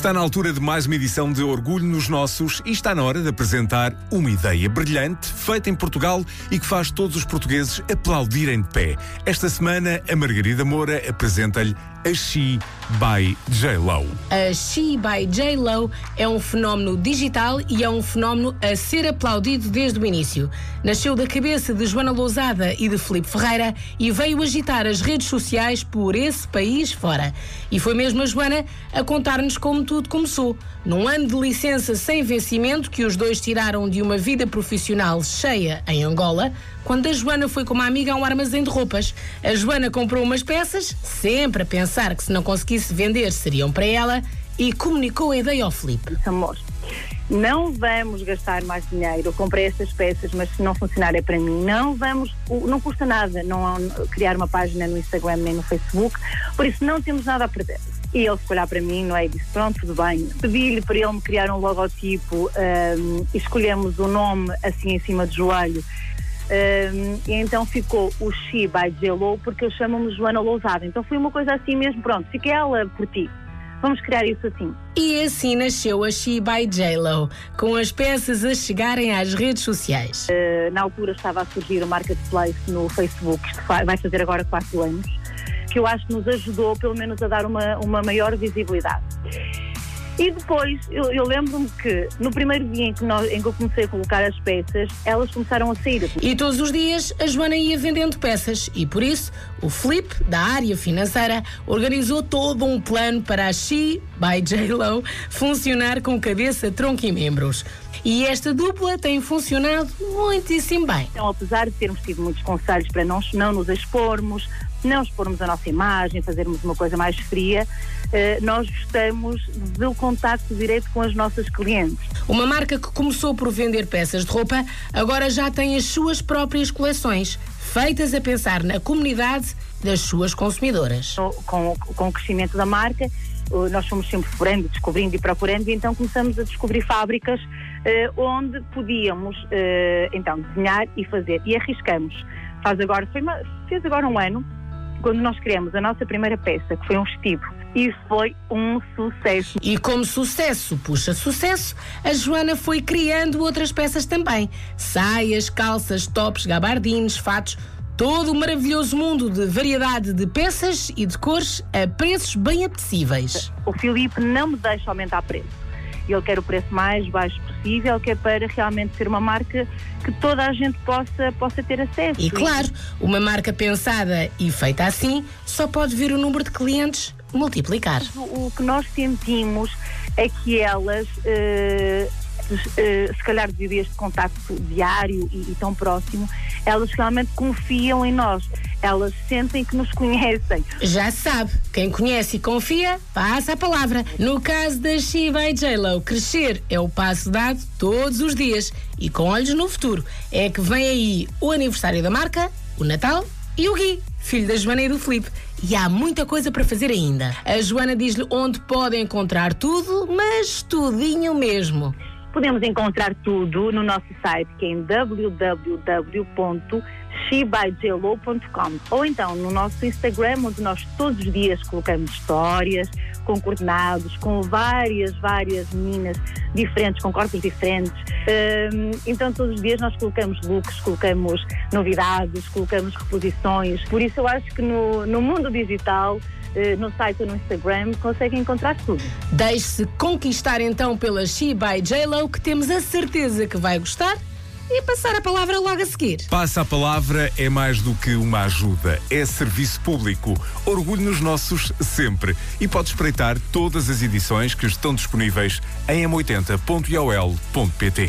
Está na altura de mais uma edição de Orgulho nos Nossos e está na hora de apresentar uma ideia brilhante, feita em Portugal e que faz todos os portugueses aplaudirem de pé. Esta semana, a Margarida Moura apresenta-lhe a She by J-Lo. A She by J-Lo é um fenómeno digital e é um fenómeno a ser aplaudido desde o início. Nasceu da cabeça de Joana Lousada e de Felipe Ferreira e veio agitar as redes sociais por esse país fora. E foi mesmo a Joana a contar-nos como tudo começou. Num ano de licença sem vencimento que os dois tiraram de uma vida profissional cheia em Angola, quando a Joana foi com uma amiga a um armazém de roupas. A Joana comprou umas peças, sempre a pensar que se não conseguisse vender seriam para ela, e comunicou a ideia ao Felipe. Amor, não vamos gastar mais dinheiro. Comprei estas peças, mas se não funcionar é para mim. Não vamos, não custa nada não criar uma página no Instagram nem no Facebook, por isso não temos nada a perder. E ele foi olhar para mim, não é? E disse: Pronto, tudo bem. Pedi-lhe para ele me criar um logotipo um, escolhemos o nome assim em cima do joelho. Um, e então ficou o She by J-Lo, porque eu chamo-me Joana Lousada. Então foi uma coisa assim mesmo, pronto, fiquei ela por ti. Vamos criar isso assim. E assim nasceu a She by J-Lo, com as peças a chegarem às redes sociais. Uh, na altura estava a surgir o Marketplace no Facebook, isto vai fazer agora quatro anos, que eu acho que nos ajudou pelo menos a dar uma, uma maior visibilidade. E depois, eu, eu lembro-me que no primeiro dia em que, nós, em que eu comecei a colocar as peças, elas começaram a sair. E todos os dias a Joana ia vendendo peças e por isso o Flip, da área financeira, organizou todo um plano para a She by J-Lo funcionar com cabeça, tronco e membros. E esta dupla tem funcionado muitíssimo bem. Então, apesar de termos tido muitos conselhos para não, não nos expormos, não expormos a nossa imagem, fazermos uma coisa mais fria, eh, nós gostamos do contacto direto com as nossas clientes. Uma marca que começou por vender peças de roupa, agora já tem as suas próprias coleções, feitas a pensar na comunidade das suas consumidoras. Com, com o crescimento da marca, nós fomos sempre procurando, descobrindo e procurando, e então começamos a descobrir fábricas onde podíamos eh, então desenhar e fazer. E arriscamos. Faz agora, foi uma, fez agora um ano quando nós criamos a nossa primeira peça, que foi um vestido. E foi um sucesso. E como sucesso puxa sucesso, a Joana foi criando outras peças também: saias, calças, tops, gabardines, fatos. Todo o maravilhoso mundo de variedade de peças e de cores a preços bem apetecíveis. O Filipe não me deixa aumentar preço ele quer o preço mais baixo possível, que é para realmente ser uma marca que toda a gente possa, possa ter acesso. E claro, uma marca pensada e feita assim só pode ver o número de clientes multiplicar. O, o que nós sentimos é que elas. Uh, se calhar devido a este contacto diário e, e tão próximo, elas realmente confiam em nós elas sentem que nos conhecem. Já sabe, quem conhece e confia, passa a palavra. No caso da Shiva e J-Lo, crescer é o passo dado todos os dias. E com olhos no futuro, é que vem aí o aniversário da marca, o Natal e o Gui, filho da Joana e do Felipe. E há muita coisa para fazer ainda. A Joana diz-lhe onde pode encontrar tudo, mas tudinho mesmo. Podemos encontrar tudo no nosso site, que é em www shebyjlo.com ou então no nosso Instagram, onde nós todos os dias colocamos histórias com coordenados, com várias, várias meninas diferentes, com corpos diferentes. Então todos os dias nós colocamos looks, colocamos novidades, colocamos reposições. Por isso eu acho que no, no mundo digital eh, no site ou no Instagram, conseguem encontrar tudo. Deixe-se conquistar então pela She by JLo, que temos a certeza que vai gostar e passar a palavra logo a seguir. Passa a palavra é mais do que uma ajuda, é serviço público. Orgulho nos nossos sempre. E pode espreitar todas as edições que estão disponíveis em m80.iol.pt.